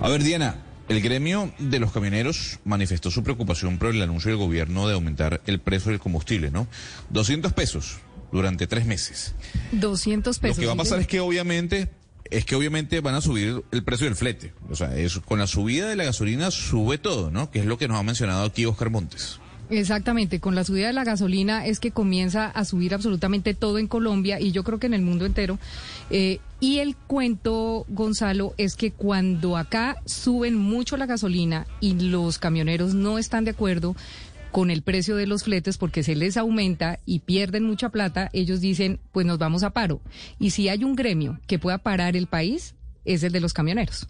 A ver, Diana, el gremio de los camioneros manifestó su preocupación por el anuncio del gobierno de aumentar el precio del combustible, ¿no? 200 pesos durante tres meses. 200 pesos. Lo que va a pasar es que obviamente es que obviamente van a subir el precio del flete. O sea, es, con la subida de la gasolina sube todo, ¿no? Que es lo que nos ha mencionado aquí Oscar Montes. Exactamente, con la subida de la gasolina es que comienza a subir absolutamente todo en Colombia y yo creo que en el mundo entero. Eh, y el cuento, Gonzalo, es que cuando acá suben mucho la gasolina y los camioneros no están de acuerdo con el precio de los fletes porque se les aumenta y pierden mucha plata, ellos dicen, pues nos vamos a paro. Y si hay un gremio que pueda parar el país, es el de los camioneros.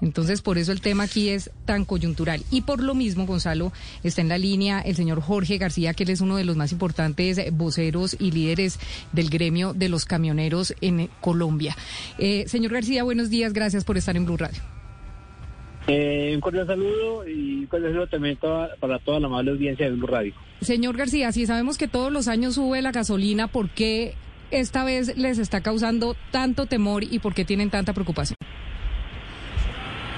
Entonces, por eso el tema aquí es tan coyuntural. Y por lo mismo, Gonzalo, está en la línea el señor Jorge García, que él es uno de los más importantes voceros y líderes del gremio de los camioneros en Colombia. Eh, señor García, buenos días, gracias por estar en Blue Radio. Eh, un cordial saludo y un cordial saludo también para toda la amable audiencia de Blue Radio. Señor García, si sabemos que todos los años sube la gasolina, ¿por qué esta vez les está causando tanto temor y por qué tienen tanta preocupación?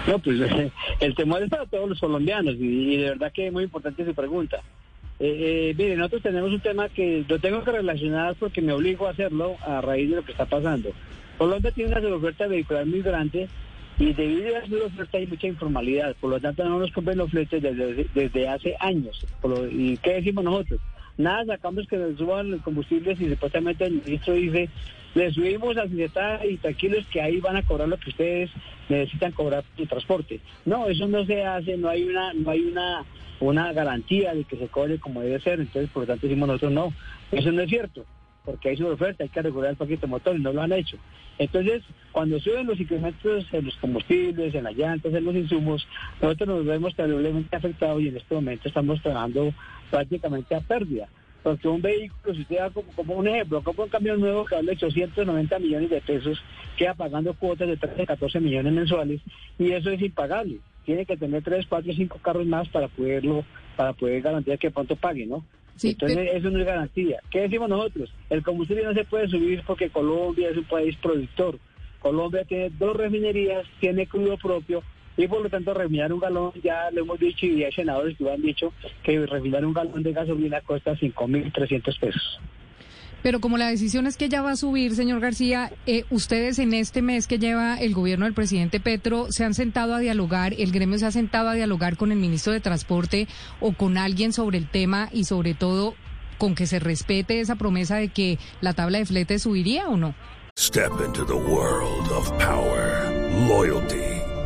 No, pues el temor es para todos los colombianos y, de verdad que es muy importante su pregunta. Eh, eh, mire, nosotros tenemos un tema que lo tengo que relacionar porque me obligo a hacerlo a raíz de lo que está pasando. Colombia tiene una oferta vehicular muy grande y debido a esa oferta hay mucha informalidad, por lo tanto no nos compren los fletes desde, desde hace años. ¿Y qué decimos nosotros? Nada, sacamos que nos suban los combustibles y supuestamente el ministro dice, le subimos a está y tranquilos que ahí van a cobrar lo que ustedes necesitan cobrar el transporte. No, eso no se hace, no hay una, no hay una, una garantía de que se cobre como debe ser, entonces por lo tanto decimos nosotros no, eso no es cierto porque hay su oferta, hay que regular el paquete motor y no lo han hecho. Entonces, cuando suben los incrementos en los combustibles, en las llantas, en los insumos, nosotros nos vemos terriblemente afectados y en este momento estamos trabajando prácticamente a pérdida. Porque un vehículo, si usted da como, un ejemplo, compra un camión nuevo que vale 890 millones de pesos, queda pagando cuotas de 13, 14 millones mensuales y eso es impagable. Tiene que tener 3, 4, 5 carros más para poderlo, para poder garantizar que pronto pague, ¿no? Entonces, eso no es garantía. ¿Qué decimos nosotros? El combustible no se puede subir porque Colombia es un país productor. Colombia tiene dos refinerías, tiene crudo propio y por lo tanto refinar un galón, ya lo hemos dicho y hay senadores que lo han dicho, que refinar un galón de gasolina cuesta 5.300 pesos. Pero como la decisión es que ya va a subir, señor García, eh, ustedes en este mes que lleva el gobierno del presidente Petro se han sentado a dialogar, el gremio se ha sentado a dialogar con el ministro de Transporte o con alguien sobre el tema y sobre todo con que se respete esa promesa de que la tabla de flete subiría o no. Step into the world of power, loyalty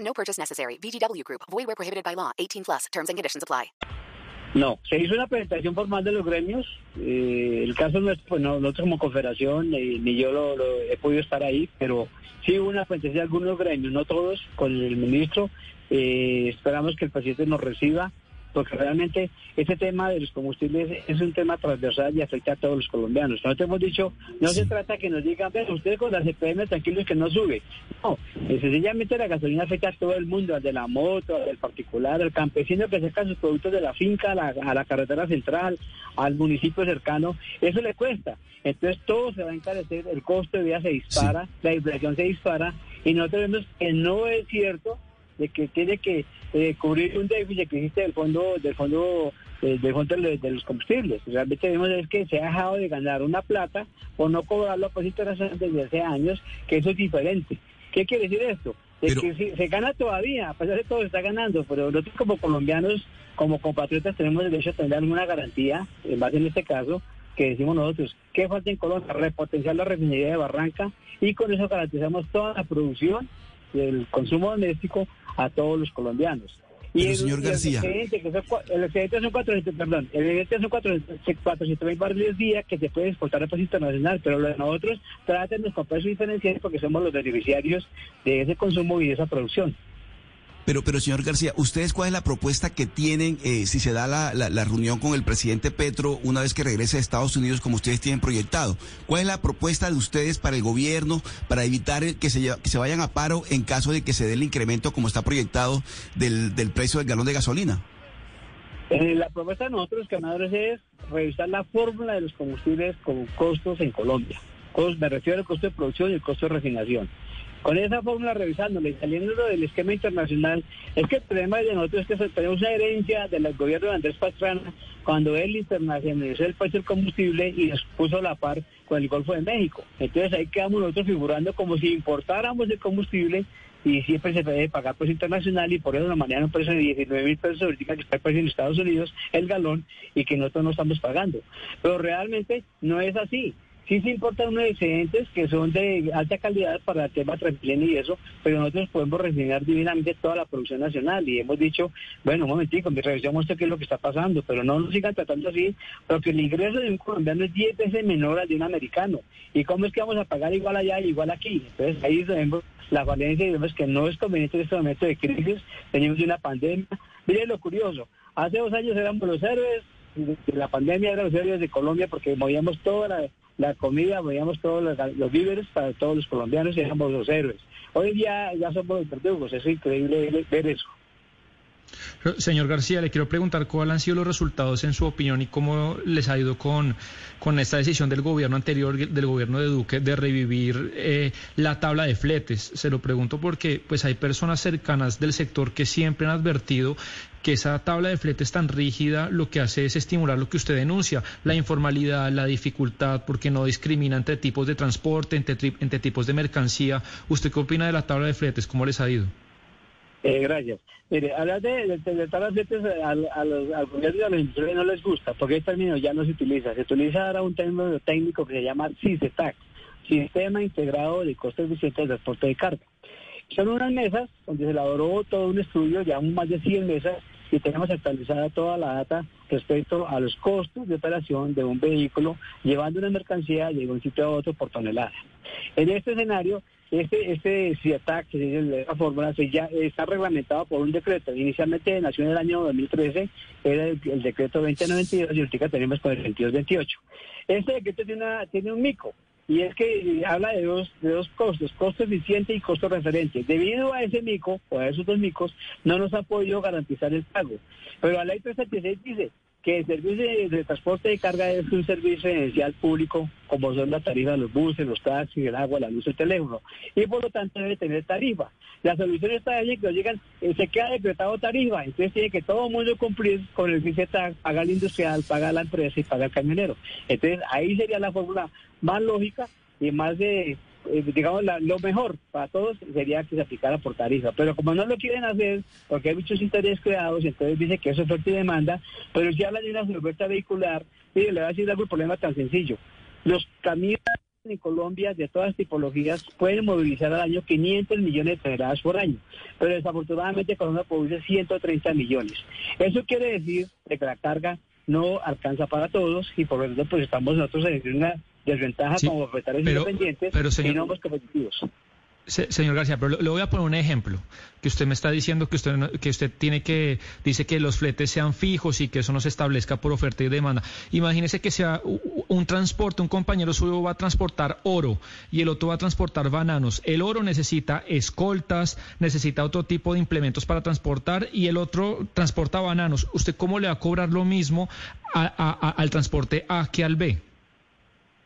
No purchase necessary. VGW Group. Void where prohibited by law. 18 plus. Terms and conditions apply. No, se hizo una presentación formal de los gremios. Eh, el caso nuestro, pues no, nosotros como confederación, eh, ni yo lo, he podido estar ahí, pero sí hubo una presentación de algunos gremios, no todos, con el ministro. Eh, esperamos que el presidente nos reciba porque realmente ese tema de los combustibles es un tema transversal y afecta a todos los colombianos. Nosotros hemos dicho, no se trata que nos digan, ver, ustedes con la CPM tranquilos que no sube. No, sencillamente la gasolina afecta a todo el mundo, al de la moto, al del particular, al campesino que saca sus productos de la finca a la, carretera central, al municipio cercano, eso le cuesta. Entonces todo se va a encarecer, el costo de vida se dispara, la inflación se dispara y nosotros vemos que no es cierto de que tiene que eh, cubrir un déficit que existe del fondo del fondo eh, del fondo de, los combustibles. Realmente vemos es que se ha dejado de ganar una plata por no cobrarlo a pues desde hace años, que eso es diferente. ¿Qué quiere decir esto? de Pero- que se gana todavía, a pesar de todo se está ganando, pero nosotros como colombianos, como compatriotas, tenemos derecho a tener alguna garantía, en base en este caso, que decimos nosotros, ¿qué falta en Colombia? Repotenciar la refinería de Barranca y con eso garantizamos toda la producción del consumo doméstico a todos los colombianos. Pero, el- señor el García. excedente, que son el excedente son 400, perdón, el excedente son 400 mil barriles día que se puede exportar a precio internacional, pero lo de nosotros traten con precios diferenciales porque somos los beneficiarios de ese consumo y de esa producción. Pero, pero señor García, ¿ustedes cuál es la propuesta que tienen eh, si se da la, la- reunión con el presidente Petro una vez que regrese a Estados Unidos como ustedes tienen proyectado? ¿Cuál es la propuesta de ustedes para el gobierno para evitar que se, que se vayan a paro en caso de que se dé el incremento como está proyectado del, del precio del galón de gasolina? Eh, la propuesta de nosotros, ganadores, es revisar la fórmula de los combustibles con costos en Colombia. Me refiero al costo de producción y el costo de refinación. Con esa fórmula revisándola y saliendo del esquema internacional, es que el problema de nosotros es que tenemos una herencia del gobierno de Andrés Pastrana cuando él internacionalizó el precio del combustible y nos puso la par con el Golfo de México. Entonces ahí quedamos nosotros figurando como si importáramos el combustible y siempre se debe pagar precio internacional y por eso nos manejan un precio de 19 mil pesos ahorita que está el precio en Estados Unidos el galón y que nosotros no estamos pagando. Pero realmente no es así. Sí se importan unos excedentes que son de alta calidad para el tema transmilenio y eso, pero nosotros podemos refinar divinamente toda la producción nacional y hemos dicho, bueno, un momentico, mi revisión muestra qué es lo que está pasando, pero no nos sigan tratando así, porque el ingreso de un colombiano es 10 veces menor al de un americano. ¿Y cómo es que vamos a pagar igual allá y igual aquí? Entonces ahí vemos la falencia y vemos que no es conveniente en este momento de crisis, tenemos una pandemia. Miren lo curioso, hace dos años éramos los héroes, la pandemia eran los héroes de Colombia porque movíamos toda la, la comida, movíamos todos los, los víveres para todos los colombianos y éramos los héroes. Hoy día ya somos los verdugos, es increíble ver eso. Señor García, le quiero preguntar cuáles han sido los resultados en su opinión y cómo les ha ido con, con esta decisión del gobierno anterior, del gobierno de Duque, de revivir eh, la tabla de fletes. Se lo pregunto porque pues hay personas cercanas del sector que siempre han advertido que esa tabla de fletes tan rígida lo que hace es estimular lo que usted denuncia, la informalidad, la dificultad, porque no discrimina entre tipos de transporte, entre, entre tipos de mercancía. ¿Usted qué opina de la tabla de fletes? ¿Cómo les ha ido? Eh, gracias. Mire, hablar de, de, de tablas de fletes al, a los, al gobierno a los industriales no les gusta, porque el término ya no se utiliza. Se utiliza ahora un término técnico que se llama CISETAC, Sistema Integrado de Costo Eficiente del Transporte de Carga. Son unas mesas donde se elaboró todo un estudio, llevamos más de 100 mesas y tenemos actualizada toda la data respecto a los costos de operación de un vehículo llevando una mercancía de un sitio a otro por tonelada. En este escenario, este, este CIATAC, que es la fórmula, ya está reglamentado por un decreto. Inicialmente nació en el año 2013, era el, el decreto 2092 y ahorita tenemos con el 2228. Este decreto tiene, una, tiene un mico, y es que habla de dos, de dos costos, costo eficiente y costo referente. Debido a ese mico, o a esos dos micos, no nos ha podido garantizar el pago. Pero la ley 376 dice que el servicio de, transporte de carga es un servicio esencial público, como son las tarifas de los buses, los taxis, el agua, la luz, el teléfono, y por lo tanto debe tener tarifa. La solución está en que llegan, eh, se queda decretado tarifa, entonces tiene que todo el mundo cumplir con el FICETAC, pagar el industrial, pagar la empresa y pagar el camionero. Entonces ahí sería la fórmula más lógica y más de, digamos, la- lo mejor para todos sería que se aplicara por tarifa. Pero como no lo quieren hacer, porque hay muchos intereses creados, entonces dice que eso es oferta y demanda, pero si hablan de una oferta vehicular, mire, le voy a decir algo, el problema tan sencillo. Los camiones en Colombia de todas tipologías pueden movilizar al año 500 millones de toneladas por año, pero desafortunadamente Colombia produce 130 millones. Eso quiere decir de que la carga no alcanza para todos y por lo tanto pues estamos nosotros en una desventaja Sí, como propietarios pero- independientes pero, señor- y no competitivos. Se- señor García, pero le voy a poner un ejemplo, que usted me está diciendo que usted, no- que usted tiene que, dice que los fletes sean fijos y que eso no se establezca por oferta y demanda. Imagínese que sea un transporte, un compañero suyo va a transportar oro y el otro va a transportar bananos. El oro necesita escoltas, necesita otro tipo de implementos para transportar y el otro transporta bananos. ¿Usted cómo le va a cobrar lo mismo a- a- a- al transporte A que al B?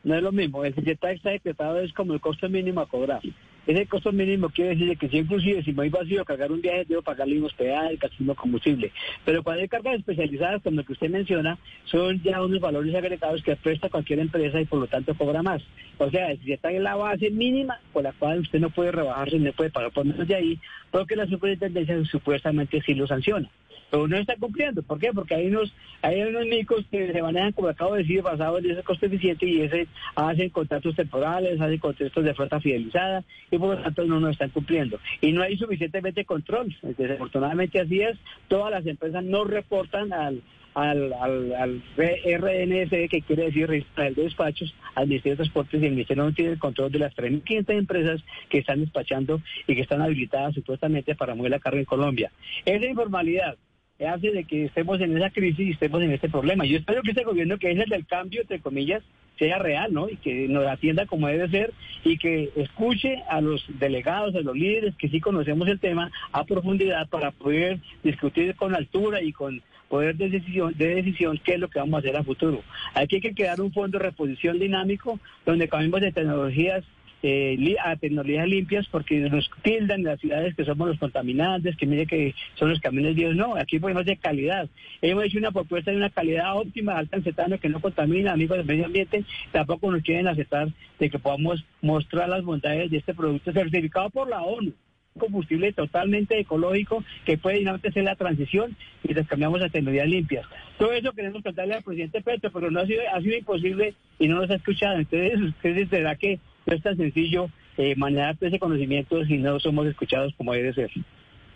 No es lo mismo, el FICETAC está decretado es como el costo mínimo a cobrar. Ese costo mínimo quiere decir que si inclusive si me voy vacío a cargar un viaje, debo pagarle un hospedaje, el combustible. Pero cuando hay cargas especializadas, como lo que usted menciona, son ya unos valores agregados que presta cualquier empresa y por lo tanto cobra más. O sea, si está en la base mínima por la cual usted no puede rebajarse, no puede pagar por menos de ahí, porque la superintendencia supuestamente sí lo sanciona pero no está cumpliendo. ¿Por qué? Porque hay unos, hay unos micos que se manejan, como acabo de decir, basados en ese costo eficiente y ese hacen contratos temporales, hacen contratos de flota fidelizada y por lo tanto no nos están cumpliendo. Y no hay suficientemente control. Desafortunadamente así es. Todas las empresas no reportan al al, al, al que quiere decir Registro de Despachos, al Ministerio de Transportes y el Ministerio no tiene el control de las 3.500 empresas que están despachando y que están habilitadas supuestamente para mover la carga en Colombia. Esa informalidad hace de que estemos en esa crisis y estemos en este problema. Yo espero que este gobierno, que es el del cambio, entre comillas, sea real, ¿no? Y que nos atienda como debe ser y que escuche a los delegados, a los líderes que sí conocemos el tema a profundidad para poder discutir con altura y con poder de decisión, de decisión qué es lo que vamos a hacer a futuro. Aquí hay que crear un fondo de reposición dinámico donde cambiemos de tecnologías eh, a tecnologías limpias porque nos tildan las ciudades que somos los contaminantes, que mire que son los camiones viejos. No, aquí ponemos de calidad. Hemos hecho una propuesta de una calidad óptima, alta en cetano, que no contamina, amigos del medio ambiente. Tampoco nos quieren aceptar de que podamos mostrar las bondades de este producto certificado por la ONU combustible totalmente ecológico que puede dinamamente hacer la transición y les cambiamos a tecnologías limpias. Todo eso queremos contarle al presidente Petro, pero no ha sido, ha sido imposible y no nos ha escuchado. Entonces, ustedes verdad que no es tan sencillo eh, manejar ese conocimiento si no somos escuchados como debe ser.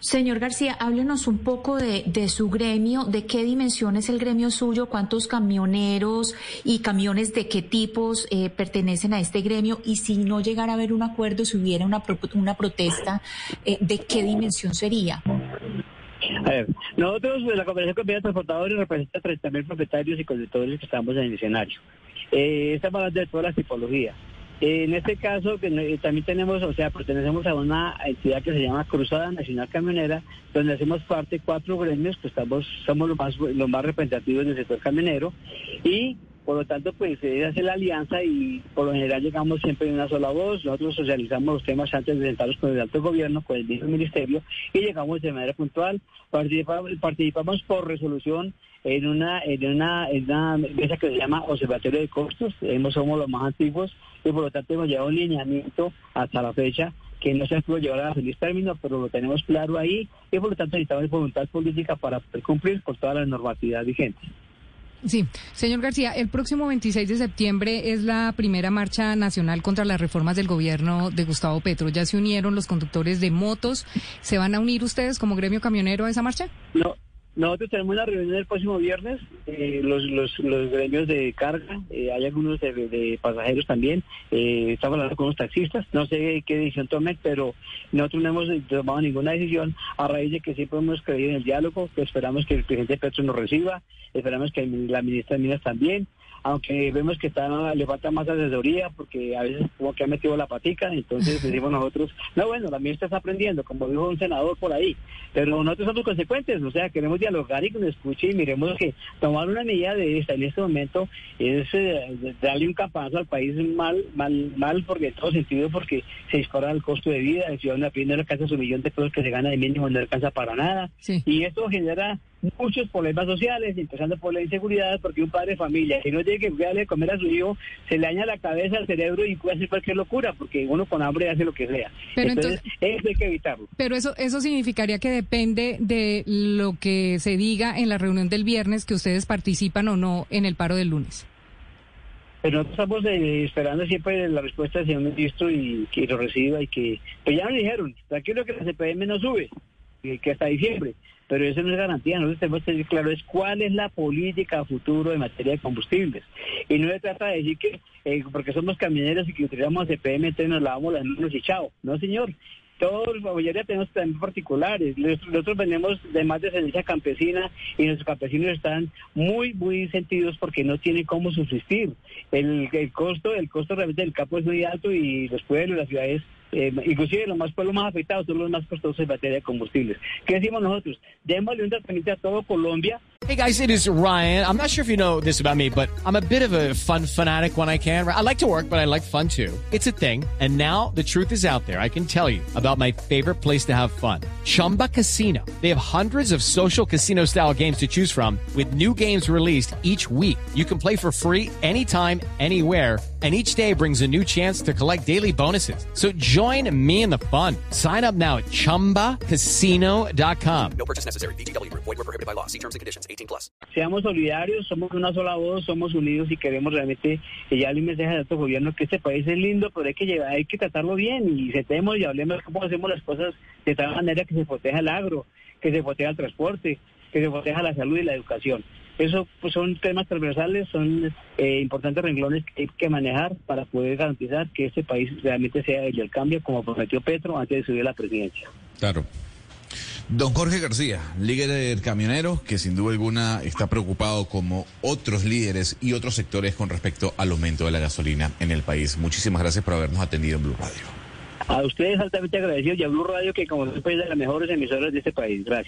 Señor García, háblenos un poco de, su gremio, de qué dimensión es el gremio suyo, cuántos camioneros y camiones de qué tipos eh, pertenecen a este gremio y si no llegara a haber un acuerdo, si hubiera una, una protesta, eh, ¿de qué dimensión sería? A ver, nosotros de la Confederación Colombiana de Transportadores representa 30.000 propietarios y conductores que estamos en el escenario. Eh, estamos hablando de todas las tipologías. En este caso, que también tenemos, o sea, pertenecemos a una entidad que se llama Cruzada Nacional Camionera, donde hacemos parte cuatro gremios, que estamos, somos los más, los más representativos del sector camionero, y por lo tanto, pues se hace la alianza y por lo general llegamos siempre en una sola voz. Nosotros socializamos los temas antes de sentarnos con el alto gobierno, con el mismo ministerio, y llegamos de manera puntual. Participamos, por resolución en una, en una, en una mesa que se llama Observatorio de Costos. Hemos, somos los más antiguos y por lo tanto hemos llevado un lineamiento hasta la fecha que no se pudo llevar a feliz término, pero lo tenemos claro ahí y por lo tanto necesitamos voluntad política para cumplir con toda la normatividad vigente. Sí, señor García, el próximo 26 de septiembre es la primera marcha nacional contra las reformas del gobierno de Gustavo Petro. ¿Ya se unieron los conductres de motos? ¿Se van a unir ustedes como gremio camionero a esa marcha? No, nosotros tenemos una reunión el próximo viernes, eh, los, los, los, gremios de carga, eh, hay algunos de, pasajeros también, eh, estamos hablando con los taxistas, no sé qué decisión tomen, pero nosotros no hemos tomado ninguna decisión a raíz de que siempre hemos creído en el diálogo, que esperamos que el presidente Petro nos reciba, esperamos que la ministra de Minas también, aunque vemos que está, le falta más asesoría porque a veces como que ha metido la patica, entonces decimos nosotros, no bueno, la ministra está aprendiendo, como dijo un senador por ahí, pero nosotros somos consecuentes, o sea, queremos dialogar y que nos escuche y miremos que tomar una medida de esta en este momento es eh, darle un capazo al país mal, mal, mal porque en todo sentido, porque se dispara el costo de vida, el ciudadano no le alcanza su millón de pesos que se gana de mínimo, no alcanza para nada, y esto genera muchos problemas sociales, empezando por la inseguridad, porque un padre de familia que no tiene que darle comer a su hijo, se le daña la cabeza, al cerebro y puede hacer cualquier locura, porque uno con hambre hace lo que sea. Pero entonces, eso hay que evitarlo. Pero eso, eso significaría que depende de lo que se diga en la reunión del viernes, que ustedes participan o no en el paro del lunes. Pero nosotros estamos eh, esperando siempre la respuesta del señor ministro y que lo reciba y que, pues ya nos dijeron, tranquilo que la CPM no sube, que hasta diciembre pero eso no es garantía. Nosotros tenemos que decir claro es cuál es la política futuro en materia de combustibles. Y no se trata de decir que eh, porque somos camioneros y que utilizamos CPM, entonces nos lavamos las manos y chao. No, señor. Todos, la mayoría tenemos también particulares. Nosotros venimos de más descendencia campesina y nuestros campesinos están muy, muy sentidos porque no tienen cómo subsistir. El, el costo, el costo realmente del campo es muy alto y los pueblos, las ciudades eh, inclusive los más pueblos más afectados son los más costosos de combustibles. ¿Qué decimos nosotros? Démosle un tratamiento a todo Colombia Hey guys, it is Ryan. I'm not sure if you know this about me, but I'm a bit of a fun fanatic when I can. I like to work, but I like fun too. It's a thing. And now the truth is out there. I can tell you about my favorite place to have fun. Chumba Casino. They have hundreds of social casino style games to choose from with new games released each week. You can play for free anytime, anywhere. And each day brings a new chance to collect daily bonuses. So join me in the fun. Sign up now at ChumbaCasino.com. No purchase necessary. BGW. Void were prohibited by law. See terms and conditions. 18 plus. Seamos solidarios, somos una sola voz, somos unidos y queremos realmente que ya el mensaje de otro gobierno que este país es lindo, pero hay que llevar, hay que tratarlo bien y sentemos y hablemos cómo hacemos las cosas de tal manera que se proteja el agro, que se proteja el transporte, que se proteja la salud y la educación. Eso pues, son temas transversales, son eh, importantes renglones que hay que manejar para poder garantizar que este país realmente sea el del cambio, como prometió Petro antes de subir a la presidencia. Claro. Don Jorge García, líder camionero, que sin duda alguna está preocupado como otros líderes y otros sectores con respecto al aumento de la gasolina en el país. Muchísimas gracias por habernos atendido en Blue Radio. A ustedes altamente agradecidos y a Blue Radio que como siempre es de las mejores emisoras de este país. Gracias.